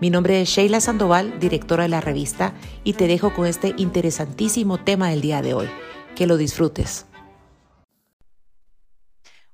Mi nombre es Sheila Sandoval, directora de la revista, y te dejo con este interesantísimo tema del día de hoy. Que lo disfrutes.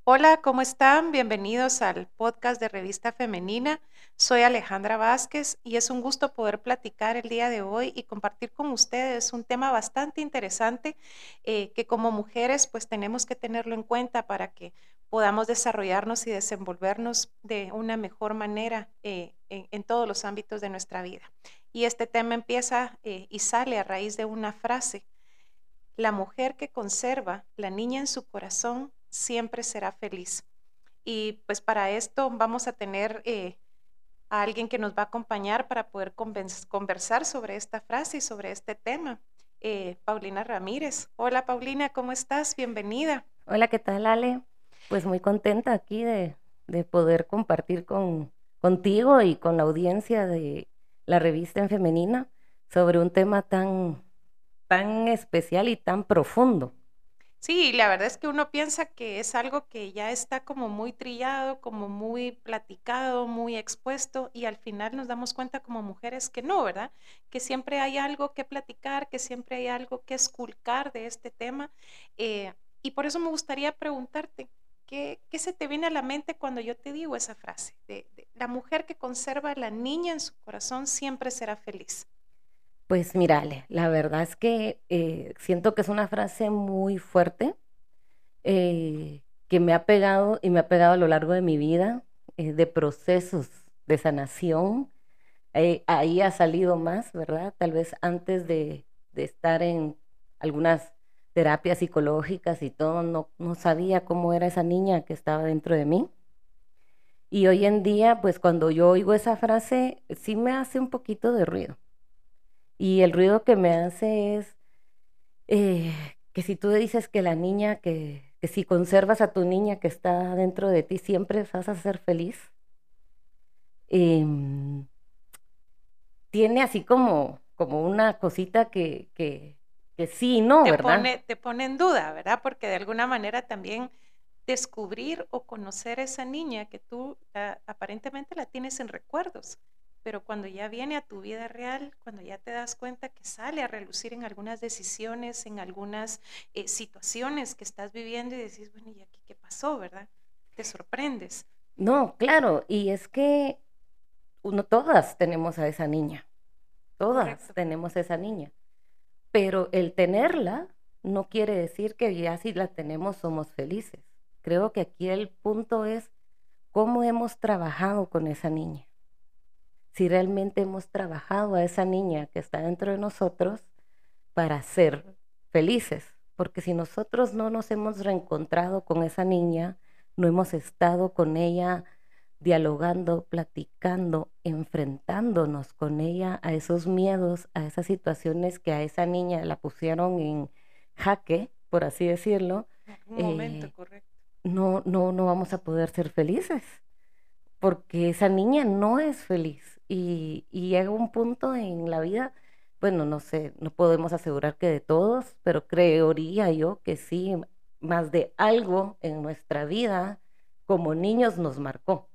Hola, ¿cómo están? Bienvenidos al podcast de Revista Femenina. Soy Alejandra Vázquez y es un gusto poder platicar el día de hoy y compartir con ustedes un tema bastante interesante eh, que como mujeres pues tenemos que tenerlo en cuenta para que podamos desarrollarnos y desenvolvernos de una mejor manera eh, en, todos los ámbitos de nuestra vida. Y este tema empieza eh, y sale a raíz de una frase. La mujer que conserva la niña en su corazón siempre será feliz. Y pues para esto vamos a tener eh, a alguien que nos va a acompañar para poder conversar sobre esta frase y sobre este tema. Paulina Ramírez. Hola Paulina, ¿cómo estás? Bienvenida. Hola, ¿qué tal Ale? pues muy contenta aquí de, poder compartir con, contigo y con la audiencia de la revista en femenina sobre un tema tan, tan especial y tan profundo. Sí, la verdad es que uno piensa que es algo que ya está como muy trillado, como muy platicado, muy expuesto y al final nos damos cuenta como mujeres que no, ¿verdad? Que siempre hay algo que platicar, que siempre hay algo que esculcar de este tema. Eh, y por eso me gustaría preguntarte, ¿Qué, se te viene a la mente cuando yo te digo esa frase? De, la mujer que conserva a la niña en su corazón siempre será feliz. Pues mírale, la verdad es que eh, siento que es una frase muy fuerte eh, que me ha pegado y me ha pegado a lo largo de mi vida, eh, de procesos de sanación. ahí ha salido más, ¿verdad? Tal vez antes de, de estar en algunas terapias psicológicas y todo, no, no sabía cómo era esa niña que estaba dentro de mí. Y hoy en día, pues cuando yo oigo esa frase, sí me hace un poquito de ruido. Y el ruido que me hace es eh, que si tú dices que la niña, que, que, si conservas a tu niña que está dentro de ti, siempre vas a ser feliz. Em, tiene así como, como una cosita que, que, sí no, te ¿verdad? Pone, te pone en duda, ¿verdad? Porque de alguna manera también descubrir o conocer a esa niña que tú aparentemente la tienes en recuerdos, pero cuando ya viene a tu vida real, cuando ya te das cuenta que sale a relucir en algunas decisiones, en algunas eh, situaciones que estás viviendo y decís, bueno, ¿y aquí qué pasó, verdad? Te sorprendes. No, claro, y es que uno, todas tenemos a esa niña, todas tenemos a esa niña. Pero el tenerla no quiere decir que ya si la tenemos somos felices. Creo que aquí el punto es cómo hemos trabajado con esa niña. Si realmente hemos trabajado a esa niña que está dentro de nosotros para ser felices. Porque si nosotros no nos hemos reencontrado con esa niña, no hemos estado con ella dialogando, platicando, enfrentándonos con ella a esos miedos, a esas situaciones que a esa niña la pusieron en jaque, por así decirlo. Un momento, eh, correcto. No, no, no vamos a poder ser felices, porque esa niña no es feliz y, y llega un punto en la vida, bueno, no sé, no podemos asegurar que de todos, pero creería yo que sí, más de algo en nuestra vida como niños nos marcó.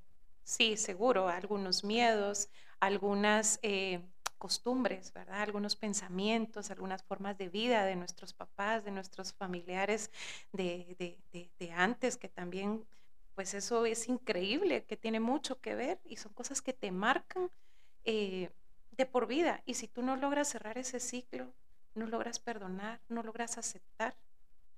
Sí, seguro, algunos miedos, algunas eh, costumbres, ¿verdad? Algunos pensamientos, algunas formas de vida de nuestros papás, de nuestros familiares de, de, antes, que también, pues eso es increíble, que tiene mucho que ver y son cosas que te marcan eh, de por vida. Y si tú no logras cerrar ese ciclo, no logras perdonar, no logras aceptar,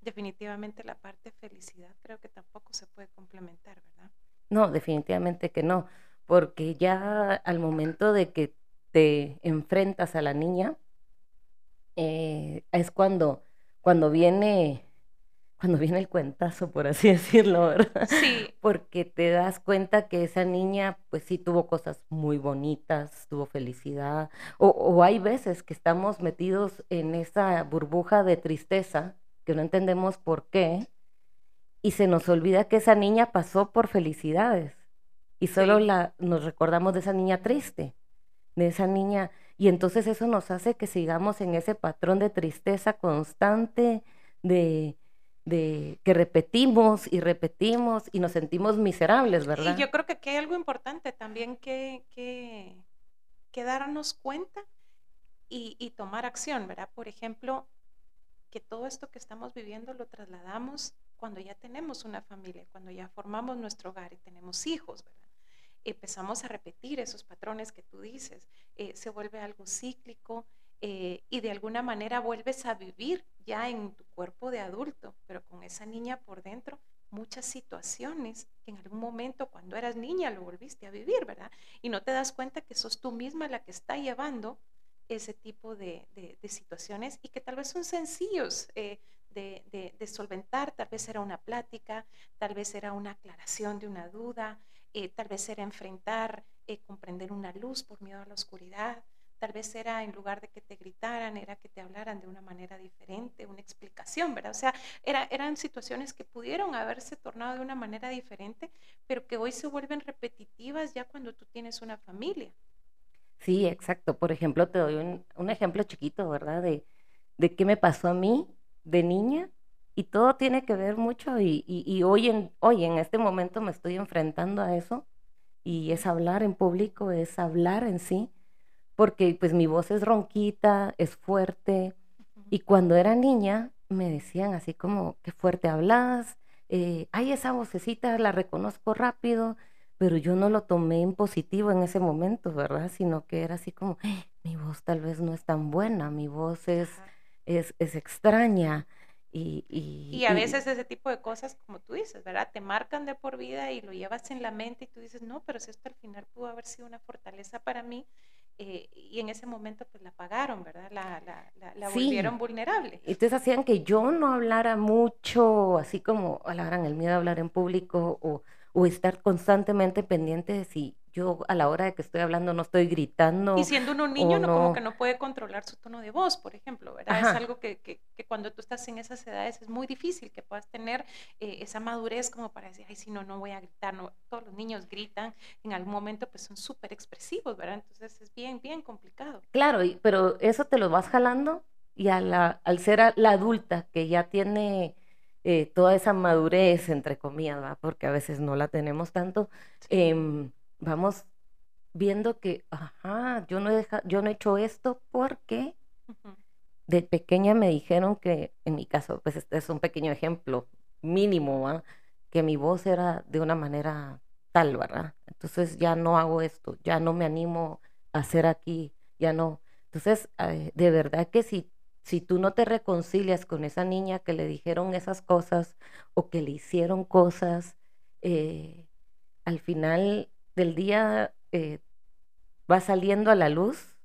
definitivamente la parte felicidad creo que tampoco se puede complementar, ¿verdad? No, definitivamente que no, porque ya al momento de que te enfrentas a la niña, eh, es cuando, cuando viene cuando viene el cuentazo, por así decirlo, ¿verdad? Sí. Porque te das cuenta que esa niña, pues sí, tuvo cosas muy bonitas, tuvo felicidad, o, o hay veces que estamos metidos en esa burbuja de tristeza, que no entendemos por qué, y se nos olvida que esa niña pasó por felicidades, y solo Sí. la, nos recordamos de esa niña triste, de esa niña, y entonces eso nos hace que sigamos en ese patrón de tristeza constante, de de que repetimos y repetimos y nos sentimos miserables, ¿verdad? Y yo creo que aquí hay algo importante también que, que, que darnos cuenta y, y tomar acción, ¿verdad? Por ejemplo, que todo esto que estamos viviendo lo trasladamos cuando ya tenemos una familia, cuando ya formamos nuestro hogar y tenemos hijos, ¿verdad? Empezamos a repetir esos patrones que tú dices, eh, se vuelve algo cíclico eh, y de alguna manera vuelves a vivir ya en tu cuerpo de adulto, pero con esa niña por dentro, muchas situaciones que en algún momento cuando eras niña lo volviste a vivir, ¿verdad? Y no te das cuenta que sos tú misma la que está llevando ese tipo de, situaciones y que tal vez son sencillos eh, de, solventar, tal vez era una plática, tal vez era una aclaración de una duda, eh, tal vez era enfrentar, eh, comprender una luz por miedo a la oscuridad, tal vez era en lugar de que te gritaran, era que te hablaran de una manera diferente, una explicación, ¿verdad? O sea, era, eran situaciones que pudieron haberse tornado de una manera diferente, pero que hoy se vuelven repetitivas ya cuando tú tienes una familia. Sí, exacto. Por ejemplo, te doy un, un ejemplo chiquito, ¿verdad? De, de qué me pasó a mí de niña y todo tiene que ver mucho y, y, y, hoy, en, hoy en este momento me estoy enfrentando a eso y es hablar en público, es hablar en sí, porque pues mi voz es ronquita, es fuerte y cuando era niña me decían así como, qué fuerte hablas, eh, ay, esa vocecita la reconozco rápido, pero yo no lo tomé en positivo en ese momento, ¿verdad? Sino que era así como, mi voz tal vez no es tan buena, mi voz es, es, es, extraña. Y, y, y, a veces ese tipo de cosas, como tú dices, ¿verdad? Te marcan de por vida y lo llevas en la mente y tú dices, no, pero si esto al final pudo haber sido una fortaleza para mí, eh, y en ese momento pues la pagaron, ¿verdad? La, la, la, la sí. volvieron vulnerable. Entonces hacían que yo no hablara mucho, así como hablaran el miedo a hablar en público o, o estar constantemente pendiente de si yo a la hora de que estoy hablando no estoy gritando. Y siendo un niño, no, no, como que no puede controlar su tono de voz, por ejemplo, ¿verdad? Ajá. Es algo que, que, que, cuando tú estás en esas edades es muy difícil que puedas tener eh, esa madurez como para decir, ay, si no, no voy a gritar. No, todos los niños gritan, en algún momento pues son súper expresivos, ¿verdad? Entonces es bien, bien complicado. Claro, y, pero eso te lo vas jalando y a la, al ser a la adulta que ya tiene eh, toda esa madurez, entre comillas, ¿verdad? porque a veces no la tenemos tanto, sí. eh, vamos viendo que, ajá, yo no, he dejado, yo no he hecho esto porque uh -huh. de pequeña me dijeron que, en mi caso, pues este es un pequeño ejemplo mínimo, ¿verdad? que mi voz era de una manera tal, ¿verdad? Entonces ya no hago esto, ya no me animo a hacer aquí, ya no. Entonces, de verdad que si si tú no te reconcilias con esa niña que le dijeron esas cosas o que le hicieron cosas, eh, al final del día eh, va saliendo a la luz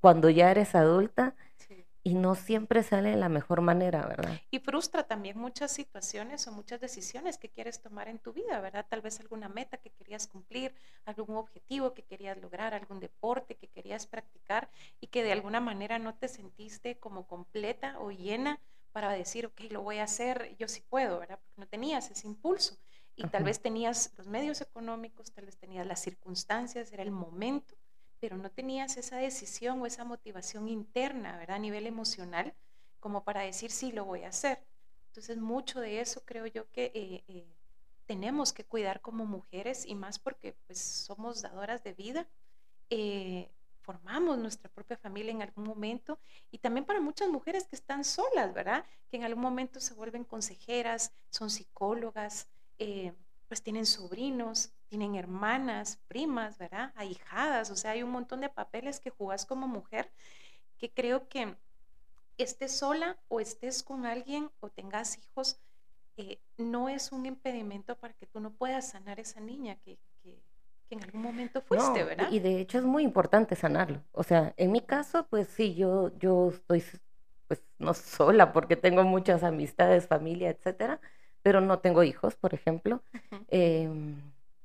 cuando ya eres adulta sí. y no siempre sale de la mejor manera, ¿verdad? Y frustra también muchas situaciones o muchas decisiones que quieres tomar en tu vida, ¿verdad? Tal vez alguna meta que querías cumplir, algún objetivo que querías lograr, algún deporte que querías practicar y que de alguna manera no te sentiste como completa o llena para decir, ok, lo voy a hacer, yo sí puedo, ¿verdad? Porque no tenías ese impulso y Ajá. tal vez tenías los medios económicos, tal vez tenías las circunstancias, era el momento, pero no tenías esa decisión o esa motivación interna, ¿verdad? A nivel emocional, como para decir, sí, lo voy a hacer. Entonces, mucho de eso creo yo que eh, eh, tenemos que cuidar como mujeres y más porque pues, somos dadoras de vida. Eh, formamos nuestra propia familia en algún momento y también para muchas mujeres que están solas, ¿verdad? Que en algún momento se vuelven consejeras, son psicólogas, eh, pues tienen sobrinos, tienen hermanas, primas, ¿verdad? Ahijadas, o sea, hay un montón de papeles que jugás como mujer que creo que estés sola o estés con alguien o tengas hijos, eh, no es un impedimento para que tú no puedas sanar esa niña que, que, que en algún momento fuiste, no, ¿verdad? Y de hecho es muy importante sanarlo. O sea, en mi caso, pues sí, yo, yo estoy pues no sola porque tengo muchas amistades, familia, etcétera, pero no tengo hijos, por ejemplo. Em,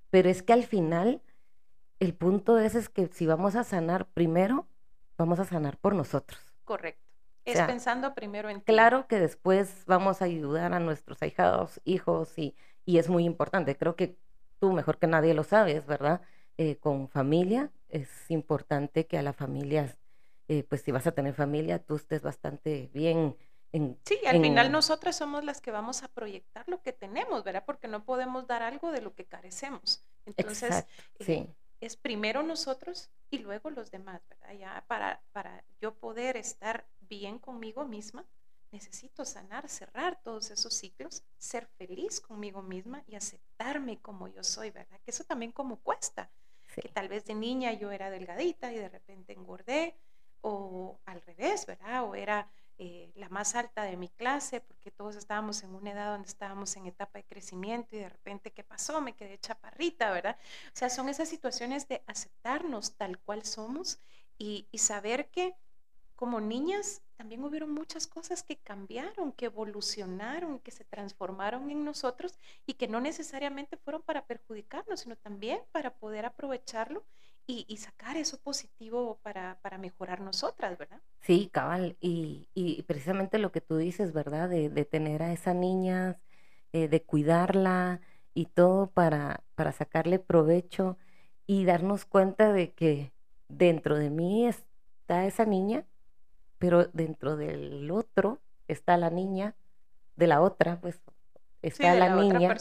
pero es que al final el punto es, es que si vamos a sanar primero, vamos a sanar por nosotros. Correcto. Es pensando primero en ti. Claro que después vamos a ayudar a nuestros ahijados, hijos, y, y es muy importante. Creo que tú mejor que nadie lo sabes, ¿verdad? Eh, con familia, es importante que a la familia, eh, pues si vas a tener familia, tú estés bastante bien. En, sí, al final nosotras somos las que vamos a proyectar lo que tenemos, ¿verdad? Porque no podemos dar algo de lo que carecemos. Entonces, eh, es primero nosotros y luego los demás, ¿verdad? Ya para, para yo poder estar bien conmigo misma, necesito sanar, cerrar todos esos ciclos, ser feliz conmigo misma y aceptarme como yo soy, ¿verdad? Que eso también como cuesta. Que tal vez de niña yo era delgadita y de repente engordé, o al revés, ¿verdad? O era eh, la más alta de mi clase, porque todos estábamos en una edad donde estábamos en etapa de crecimiento y de repente, ¿qué pasó? Me quedé chaparrita, ¿verdad? O sea, son esas situaciones de aceptarnos tal cual somos y, y saber que como niñas también hubieron muchas cosas que cambiaron, que evolucionaron, que se transformaron en nosotros y que no necesariamente fueron para perjudicarnos, sino también para poder aprovecharlo y, sacar eso positivo para, para, mejorar nosotras, ¿verdad? Sí, cabal. Y, y precisamente lo que tú dices, ¿verdad? De, de tener a esa niña, eh, de cuidarla y todo para, para sacarle provecho y darnos cuenta de que dentro de mí está esa niña pero dentro del otro está la niña, de la otra, pues está la, niña.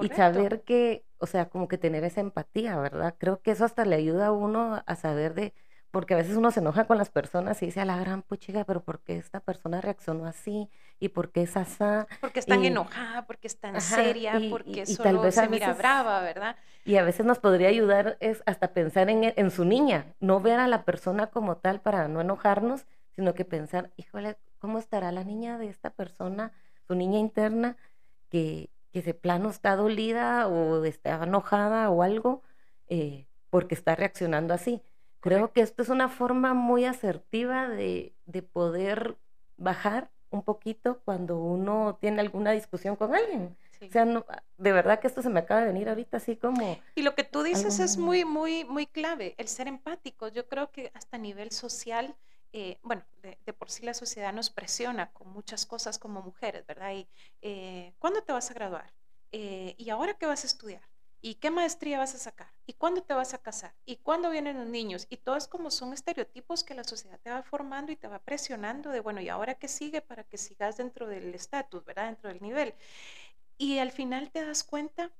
y saber que, o sea, como que tener esa empatía, ¿verdad? Creo que eso hasta le ayuda a uno a saber de, porque a veces uno se enoja con las personas y dice a la gran puchiga, pero ¿por qué esta persona reaccionó así? ¿Y por qué es asá? Porque es tan enojada, porque es tan seria, porque solo tal vez se mira brava, ¿verdad? Y a veces nos podría ayudar es hasta pensar en, en su niña, no ver a la persona como tal para no enojarnos, sino que pensar, híjole, ¿cómo estará la niña de esta persona, su niña interna, que, que de plano está dolida o está enojada o algo, eh, porque está reaccionando así? Creo que esto es una forma muy asertiva de, de poder bajar un poquito cuando uno tiene alguna discusión con alguien. O sea, no, de verdad que esto se me acaba de venir ahorita así como... Y lo que tú dices es muy, muy, muy clave, el ser empático. Yo creo que hasta a nivel social eh, bueno, de, por sí la sociedad nos presiona con muchas cosas como mujeres, ¿verdad? Y, eh, ¿Cuándo te vas a graduar? Eh, ¿Y ahora qué vas a estudiar? ¿Y qué maestría vas a sacar? ¿Y cuándo te vas a casar? ¿Y cuándo vienen los niños? Y todo es como son estereotipos que la sociedad te va formando y te va presionando de, bueno, ¿y ahora qué sigue para que sigas dentro del estatus, ¿verdad? Dentro del nivel. Y al final te das cuenta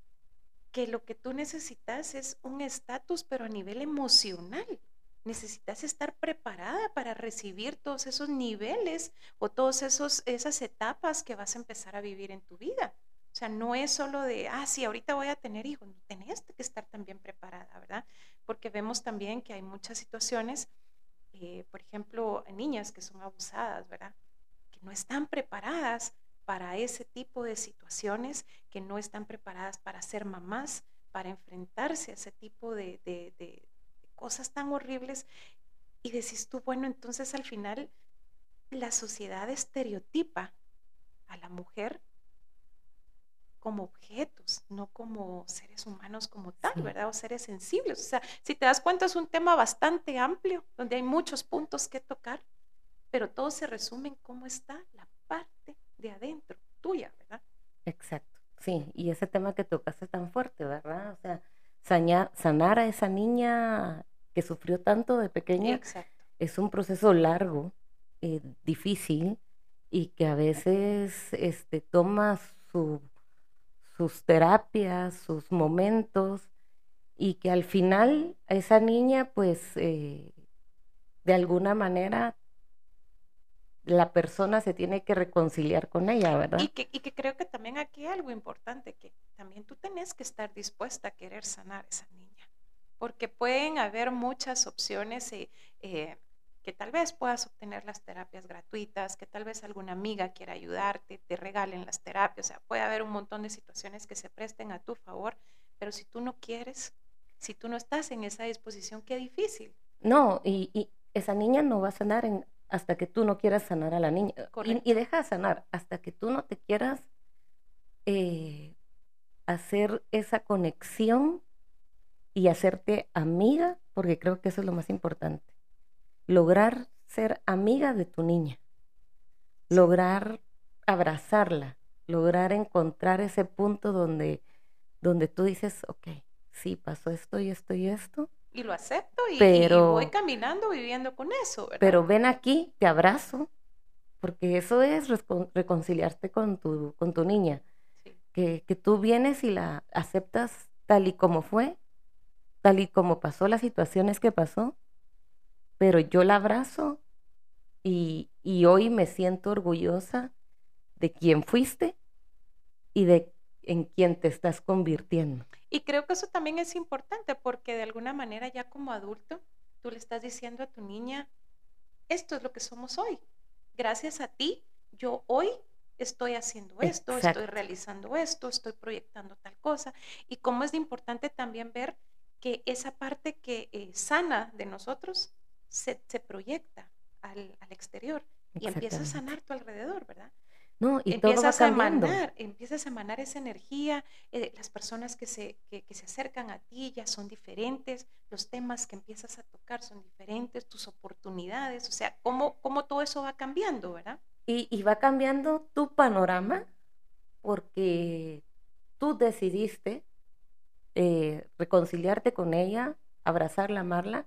que lo que tú necesitas es un estatus, pero a nivel emocional necesitas estar preparada para recibir todos esos niveles o todas esas etapas que vas a empezar a vivir en tu vida. O sea, no es solo de, ah, sí, ahorita voy a tener hijos, tenés que estar también preparada, ¿verdad? Porque vemos también que hay muchas situaciones, eh, por ejemplo, niñas que son abusadas, ¿verdad? Que no están preparadas para ese tipo de situaciones, que no están preparadas para ser mamás, para enfrentarse a ese tipo de, cosas tan horribles y decís tú, bueno, entonces al final la sociedad estereotipa a la mujer como objetos, no como seres humanos como tal, ¿verdad? O seres sensibles. O sea, si te das cuenta es un tema bastante amplio, donde hay muchos puntos que tocar, pero todo se resume en cómo está la parte de adentro, tuya, ¿verdad? Exacto, sí, y ese tema que tocaste tan fuerte, ¿verdad? O sea, sanar a esa niña que sufrió tanto de pequeña, es un proceso largo, eh, difícil y que a veces este, toma sus terapias, sus momentos y que al final esa niña pues eh, de alguna manera la persona se tiene que reconciliar con ella, ¿verdad? Y que, y que creo que también aquí hay algo importante, que también tú tenés que estar dispuesta a querer sanar a esa niña porque pueden haber muchas opciones eh, eh, que tal vez puedas obtener las terapias gratuitas, que tal vez alguna amiga quiera ayudarte, te regalen las terapias, o sea, puede haber un montón de situaciones que se presten a tu favor, pero si tú no quieres, si tú no estás en esa disposición, qué difícil. No, y, esa niña no va a sanar en, hasta que tú no quieras sanar a la niña. Y, deja sanar hasta que tú no te quieras eh, hacer esa conexión y hacerte amiga, porque creo que eso es lo más importante. Lograr ser amiga de tu niña, lograr abrazarla, lograr encontrar ese punto donde, donde tú dices, ok, sí, pasó esto y esto y esto. Y lo acepto y, voy caminando viviendo con eso. Pero ven aquí, te abrazo, porque eso es reconciliarte con tu, con tu niña. Que, que tú vienes y la aceptas tal y como fue, tal y como pasó las situaciones que pasó, pero yo la abrazo y, y hoy me siento orgullosa de quién fuiste y de en quién te estás convirtiendo. Y creo que eso también es importante porque de alguna manera ya como adulto tú le estás diciendo a tu niña, esto es lo que somos hoy. Gracias a ti, yo hoy estoy haciendo esto, estoy realizando esto, estoy proyectando tal cosa. Y cómo es importante también ver que esa parte que eh, sana de nosotros se, se proyecta al, al exterior y empieza a sanar tu alrededor, ¿verdad? No, y empiezas todo va a emanar, empiezas a emanar esa energía, eh, las personas que se, que, se acercan a ti ya son diferentes, los temas que empiezas a tocar son diferentes, tus oportunidades, o sea, cómo, cómo todo eso va cambiando, ¿verdad? Y, y va cambiando tu panorama porque tú decidiste eh, reconciliarte con ella, abrazarla, amarla,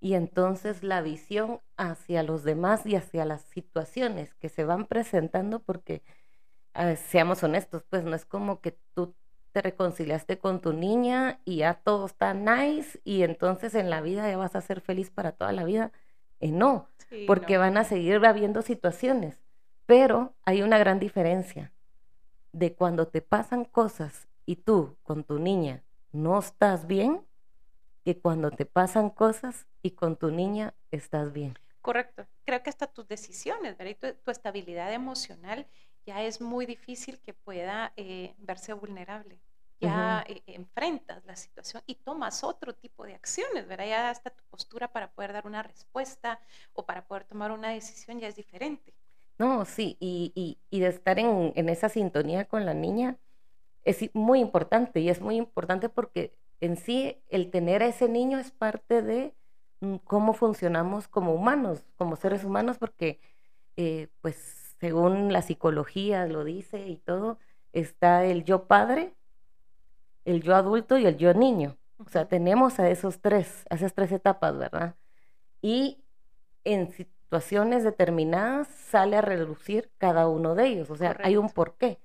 y entonces la visión hacia los demás y hacia las situaciones que se van presentando, porque ah, seamos honestos, pues no es como que tú te reconciliaste con tu niña y ya todo está nice y entonces en la vida ya vas a ser feliz para toda la vida. Eh, no, porque van a seguir habiendo situaciones, pero hay una gran diferencia de cuando te pasan cosas y tú con tu niña no estás bien que cuando te pasan cosas y con tu niña estás bien. Correcto. Creo que hasta tus decisiones, ¿verdad? tu, estabilidad emocional ya es muy difícil que pueda eh, verse vulnerable. Ya eh, enfrentas la situación y tomas otro tipo de acciones, ¿verdad? Ya hasta tu postura para poder dar una respuesta o para poder tomar una decisión ya es diferente. No, sí, y, y, de estar en, en esa sintonía con la niña es muy importante y es muy importante porque en sí el tener a ese niño es parte de mm, cómo funcionamos como humanos, como seres humanos, porque eh, pues según la psicología lo dice y todo, está el yo padre, el yo adulto y el yo niño. O sea, tenemos a esos tres, a esas tres etapas, ¿verdad? Y en situaciones determinadas sale a reducir cada uno de ellos. O sea, hay un porqué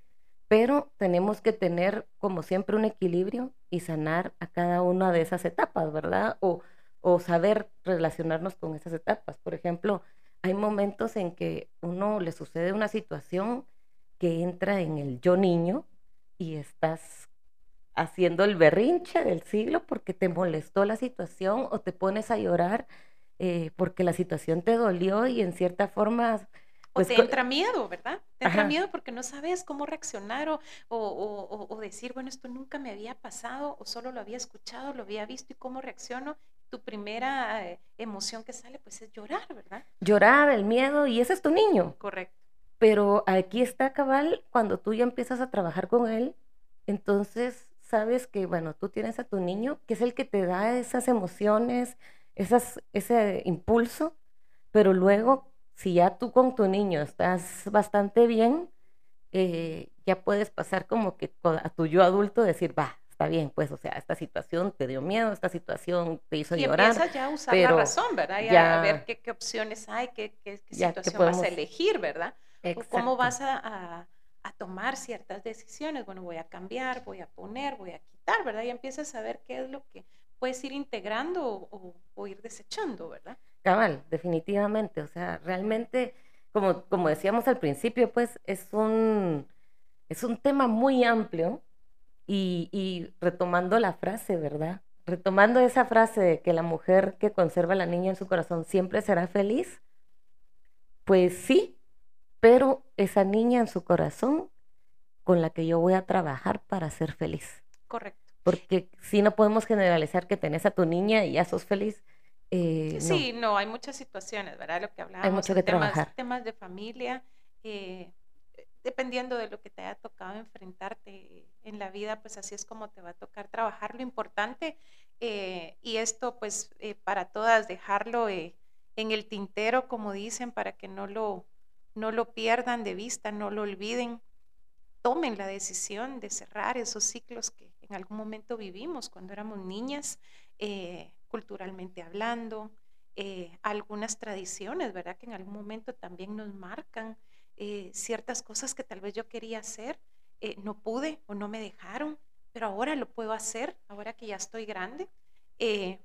pero tenemos que tener como siempre un equilibrio y sanar a cada una de esas etapas, ¿verdad? O, o saber relacionarnos con esas etapas. Por ejemplo, hay momentos en que uno le sucede una situación que entra en el yo niño y estás haciendo el berrinche del siglo porque te molestó la situación o te pones a llorar eh, porque la situación te dolió y en cierta forma o pues te entra miedo, ¿verdad? Te entra miedo porque no sabes cómo reaccionar o, o, o, decir, bueno, esto nunca me había pasado o solo lo había escuchado, lo había visto y cómo reacciono. Tu primera eh, emoción que sale, pues es llorar, ¿verdad? Llorar, el miedo, y ese es tu niño. Correcto. Pero aquí está cabal, cuando tú ya empiezas a trabajar con él, entonces sabes que, bueno, tú tienes a tu niño, que es el que te da esas emociones, esas, ese impulso, pero luego si ya tú con tu niño estás bastante bien, eh, ya puedes pasar como que a tu yo adulto decir, va, está bien, pues, o sea, esta situación te dio miedo, esta situación te hizo llorar. Y empiezas ya a usar la razón, ¿verdad? Ya, a ver qué, opciones hay, qué, qué, situación vas a elegir, ¿verdad? cómo vas a, a, tomar ciertas decisiones. Bueno, voy a cambiar, voy a poner, voy a quitar, ¿verdad? Y empiezas a ver qué es lo que puedes ir integrando o, o ir desechando, ¿verdad? Cabal, definitivamente. O sea, realmente, como, como decíamos al principio, pues es un, es un tema muy amplio y, y retomando la frase, ¿verdad? Retomando esa frase de que la mujer que conserva a la niña en su corazón siempre será feliz, pues sí, pero esa niña en su corazón con la que yo voy a trabajar para ser feliz. Correcto. Porque si no podemos generalizar que tenés a tu niña y ya sos feliz, Eh, sí, no. hay muchas situaciones, ¿verdad? Lo que hablábamos. Hay mucho que temas, trabajar. Temas de familia, eh, dependiendo de lo que te haya tocado enfrentarte en la vida, pues así es como te va a tocar trabajar. Lo importante, eh, y esto pues para todas, dejarlo en el tintero, como dicen, para que no lo, no lo pierdan de vista, no lo olviden. Tomen la decisión de cerrar esos ciclos que en algún momento vivimos cuando éramos niñas culturalmente hablando, eh, algunas tradiciones, ¿verdad? Que en algún momento también nos marcan eh, ciertas cosas que tal vez yo quería hacer, eh, no pude o no me dejaron, pero ahora lo puedo hacer, ahora que ya estoy grande.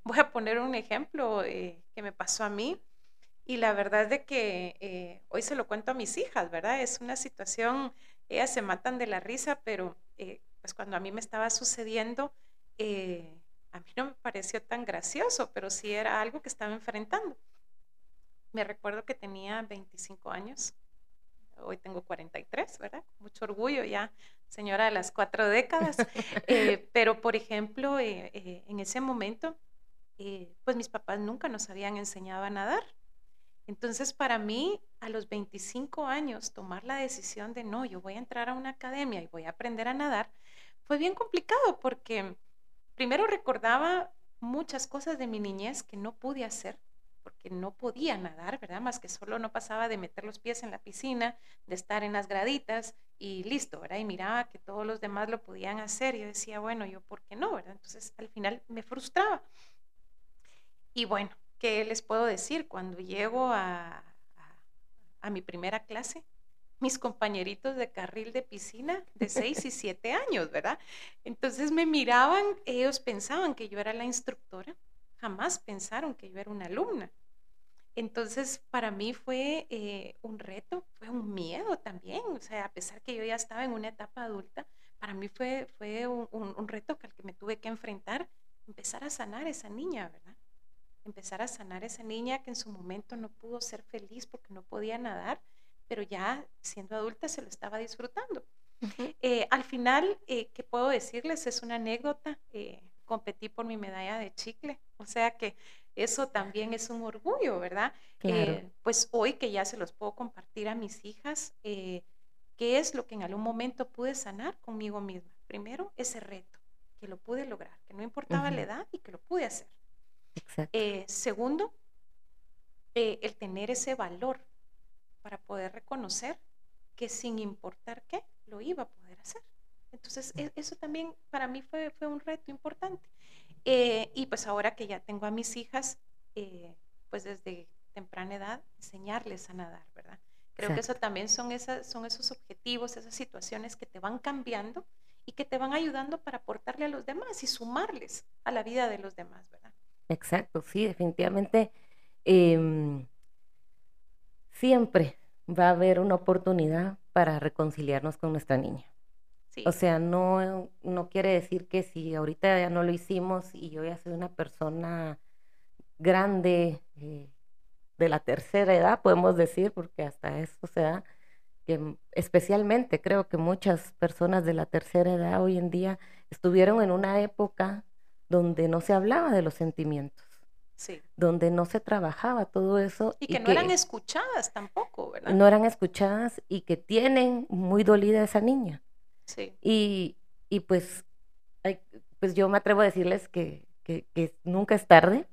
voy a poner un ejemplo que me pasó a mí y la verdad de que hoy se lo cuento a mis hijas, ¿verdad? Es una situación, ellas se matan de la risa, pero pues cuando a mí me estaba sucediendo, a mí no me pareció tan gracioso, pero sí era algo que estaba enfrentando. Me recuerdo que tenía 25 años, hoy tengo 43, ¿verdad? Mucho orgullo ya, señora de las cuatro décadas. Eh, pero, por ejemplo, eh, eh, en ese momento, pues mis papás nunca nos habían enseñado a nadar. Entonces, para mí, a los 25 años, tomar la decisión de, no, yo voy a entrar a una academia y voy a aprender a nadar, fue bien complicado porque primero recordaba muchas cosas de mi niñez que no pude hacer porque no podía nadar, ¿verdad? Más que solo no pasaba de meter los pies en la piscina, de estar en las graditas y listo, ¿verdad? Y miraba que todos los demás lo podían hacer yo decía, bueno, yo por qué no, ¿verdad? Entonces al final me frustraba. Y bueno, ¿qué les puedo decir? Cuando llego a mi primera clase, mis compañeritos de carril de piscina de 6 y 7 años, ¿verdad? Entonces me miraban, ellos pensaban que yo era la instructora, jamás pensaron que yo era una alumna. Entonces, para mí fue eh, un reto, fue un miedo también, o sea, a pesar que yo ya estaba en una etapa adulta, para mí fue, fue un, un reto al que me tuve que enfrentar, empezar a sanar esa niña, ¿verdad? Empezar a sanar esa niña que en su momento no pudo ser feliz porque no podía nadar pero ya siendo adulta se lo estaba disfrutando. Eh, al final, eh, ¿qué puedo decirles? Es una anécdota. Eh, competí por mi medalla de chicle, o sea que eso también es un orgullo, ¿verdad? pues hoy que ya se los puedo compartir a mis hijas, ¿qué es lo que en algún momento pude sanar conmigo misma? Primero, ese reto, que lo pude lograr, que no importaba la edad y que lo pude hacer. segundo, el tener ese valor para poder reconocer que sin importar qué, lo iba a poder hacer. Entonces, e, eso también para mí fue, fue un reto importante. Eh, y pues ahora que ya tengo a mis hijas, eh, pues desde temprana edad, enseñarles a nadar, ¿verdad? Creo que eso también son, esas, son esos objetivos, esas situaciones que te van cambiando y que te van ayudando para aportarle a los demás y sumarles a la vida de los demás, ¿verdad? Exacto, sí, definitivamente. Em, siempre va a haber una oportunidad para reconciliarnos con nuestra niña. O sea, no, no quiere decir que si ahorita ya no lo hicimos y yo ya soy una persona grande eh, de la tercera edad, podemos decir, porque hasta eso se da, que especialmente creo que muchas personas de la tercera edad hoy en día estuvieron en una época donde no se hablaba de los sentimientos donde no se trabajaba todo eso. Y que no eran escuchadas tampoco, ¿verdad? No eran escuchadas y que tienen muy dolida esa niña. Sí. Y, y pues, pues yo me atrevo a decirles que, que, nunca es tarde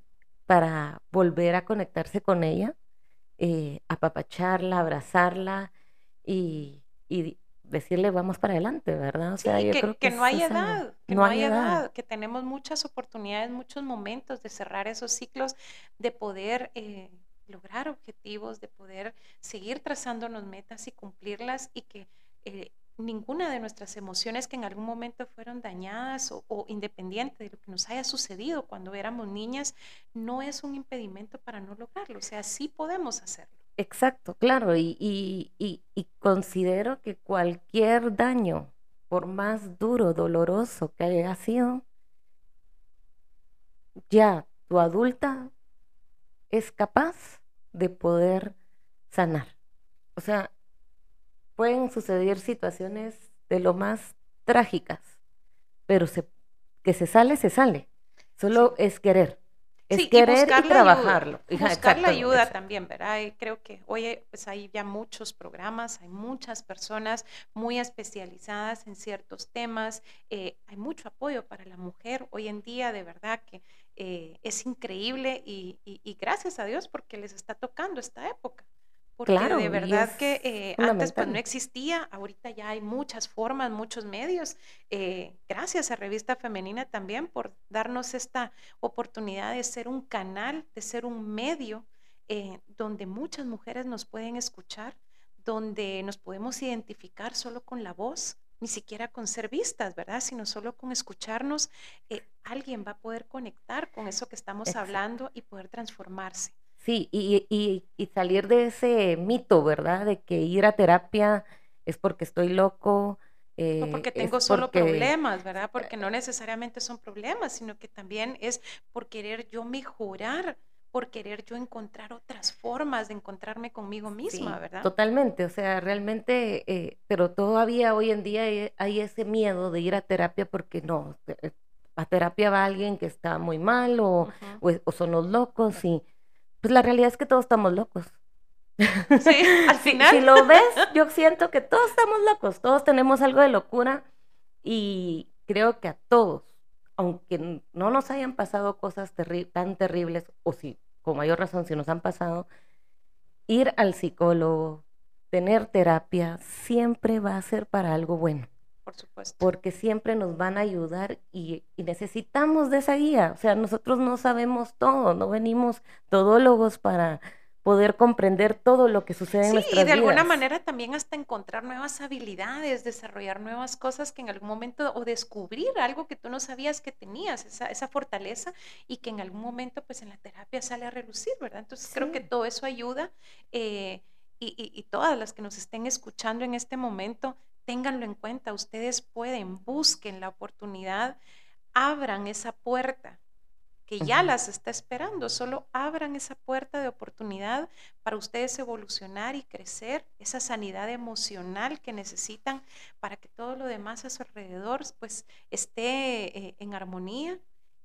para volver a conectarse con ella, eh, apapacharla, abrazarla y, y decirle vamos para adelante, ¿verdad? O sea, yo que, creo que, no hay edad, que no, hay edad. que tenemos muchas oportunidades, muchos momentos de cerrar esos ciclos, de poder eh, lograr objetivos, de poder seguir trazándonos metas y cumplirlas y que eh, ninguna de nuestras emociones que en algún momento fueron dañadas o, o, independiente de lo que nos haya sucedido cuando éramos niñas, no es un impedimento para no lograrlo. O sea, sí podemos hacerlo. Exacto, claro, y, considero que cualquier daño, por más duro, doloroso que haya sido, ya tu adulta es capaz de poder sanar. O sea, pueden suceder situaciones de lo más trágicas, pero se, que se sale, se sale. Solo es querer. Es querer y, trabajarlo. buscar la ayuda también, ¿verdad? Y creo que hoy pues hay ya muchos programas, hay muchas personas muy especializadas en ciertos temas, eh, hay mucho apoyo para la mujer hoy en día, de verdad que eh, es increíble y, y gracias a Dios porque les está tocando esta época porque claro, de verdad que eh, antes pues no existía, ahorita ya hay muchas formas, muchos medios. Eh, gracias a Revista Femenina también por darnos esta oportunidad de ser un canal, de ser un medio eh, donde muchas mujeres nos pueden escuchar, donde nos podemos identificar solo con la voz, ni siquiera con ser vistas, ¿verdad? Sino solo con escucharnos, alguien va a poder conectar con eso que estamos hablando y poder transformarse. Sí, y, salir de ese mito, ¿verdad? De que ir a terapia es porque estoy loco. Eh, porque tengo solo problemas, ¿verdad? Porque no necesariamente son problemas, sino que también es por querer yo mejorar, por querer yo encontrar otras formas de encontrarme conmigo misma, ¿verdad? Totalmente, o sea, realmente, eh, pero todavía hoy en día hay ese miedo de ir a terapia porque no, eh, a terapia va alguien que está muy mal o, o son los locos y pues la realidad es que todos estamos locos. Sí, al final. Si, lo ves, yo siento que todos estamos locos, todos tenemos algo de locura y creo que a todos, aunque no nos hayan pasado cosas tan terribles, o si, con mayor razón, si nos han pasado, ir al psicólogo, tener terapia, siempre va a ser para algo bueno. Por supuesto. Porque siempre nos van a ayudar y, necesitamos de esa guía. O sea, nosotros no sabemos todo, no venimos todólogos para poder comprender todo lo que sucede en nuestras vidas. y de alguna manera también hasta encontrar nuevas habilidades, desarrollar nuevas cosas que en algún momento, o descubrir algo que tú no sabías que tenías, esa, esa fortaleza, y que en algún momento pues en la terapia sale a relucir, ¿verdad? Entonces creo que todo eso ayuda. Eh, y, y, todas las que nos estén escuchando en este momento, ténganlo en cuenta, ustedes pueden, busquen la oportunidad, abran esa puerta que ya las está esperando, solo abran esa puerta de oportunidad para ustedes evolucionar y crecer, esa sanidad emocional que necesitan para que todo lo demás a su alrededor pues esté eh, en armonía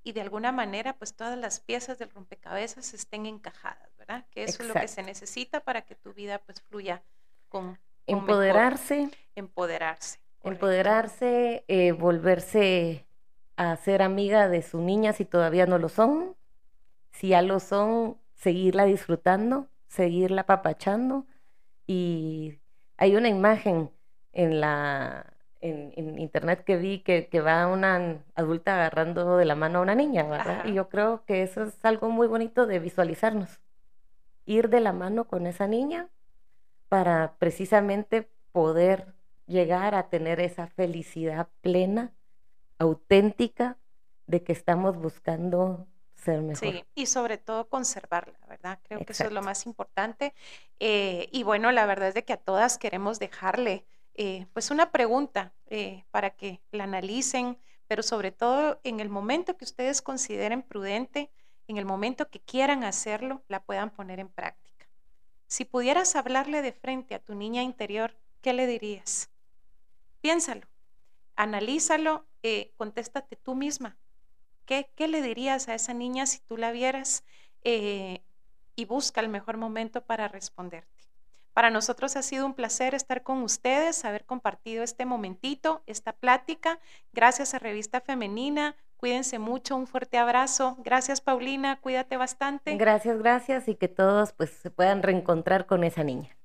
y de alguna manera pues todas las piezas del rompecabezas estén encajadas, ¿verdad? Que eso es lo que se necesita para que tu vida pues fluya con Empoderarse. Empoderarse. Empoderarse, eh, volverse a ser amiga de su niña si todavía no lo son. Si ya lo son, seguirla disfrutando, seguirla papachando. Y hay una imagen en la en, internet que vi que, que, va una adulta agarrando de la mano a una niña, ¿verdad? Y yo creo que eso es algo muy bonito de visualizarnos. Ir de la mano con esa niña para precisamente poder llegar a tener esa felicidad plena, auténtica, de que estamos buscando ser mejor. Sí, y sobre todo conservarla, ¿verdad? Creo que eso es lo más importante. Eh, y bueno, la verdad es de que a todas queremos dejarle eh, pues una pregunta eh, para que la analicen, pero sobre todo en el momento que ustedes consideren prudente, en el momento que quieran hacerlo, la puedan poner en práctica. Si pudieras hablarle de frente a tu niña interior, ¿qué le dirías? Piénsalo, analízalo, eh, contéstate tú misma. ¿Qué, ¿Qué, le dirías a esa niña si tú la vieras? Eh, y busca el mejor momento para responderte. Para nosotros ha sido un placer estar con ustedes, haber compartido este momentito, esta plática. Gracias a Revista Femenina, Cuídense mucho, un fuerte abrazo. Gracias, Paulina, cuídate bastante. Gracias, gracias y que todos pues se puedan reencontrar con esa niña.